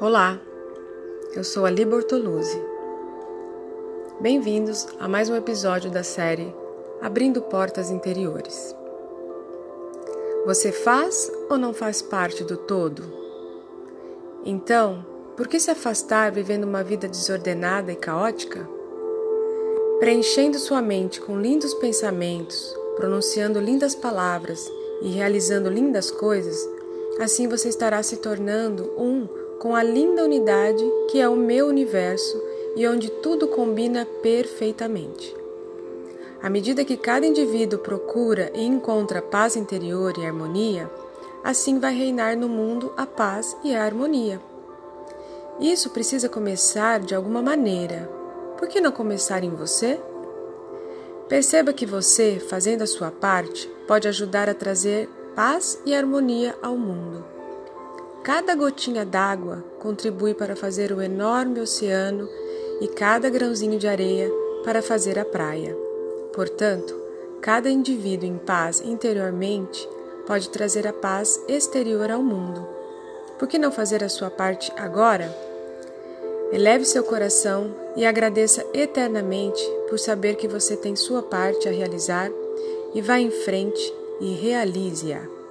Olá, eu sou Ali Bortoluzzi. Bem-vindos a mais um episódio da série Abrindo Portas Interiores. Você faz ou não faz parte do todo? Então, por que se afastar vivendo uma vida desordenada e caótica? Preenchendo sua mente com lindos pensamentos, pronunciando lindas palavras e realizando lindas coisas, assim você estará se tornando um com a linda unidade que é o meu universo e onde tudo combina perfeitamente. À medida que cada indivíduo procura e encontra paz interior e harmonia, assim vai reinar no mundo a paz e a harmonia. Isso precisa começar de alguma maneira. Por que não começar em você? Perceba que você, fazendo a sua parte, pode ajudar a trazer paz e harmonia ao mundo. Cada gotinha d'água contribui para fazer o enorme oceano e cada grãozinho de areia para fazer a praia. Portanto, cada indivíduo em paz interiormente pode trazer a paz exterior ao mundo. Por que não fazer a sua parte agora? Eleve seu coração e agradeça eternamente por saber que você tem sua parte a realizar e vá em frente e realize-a.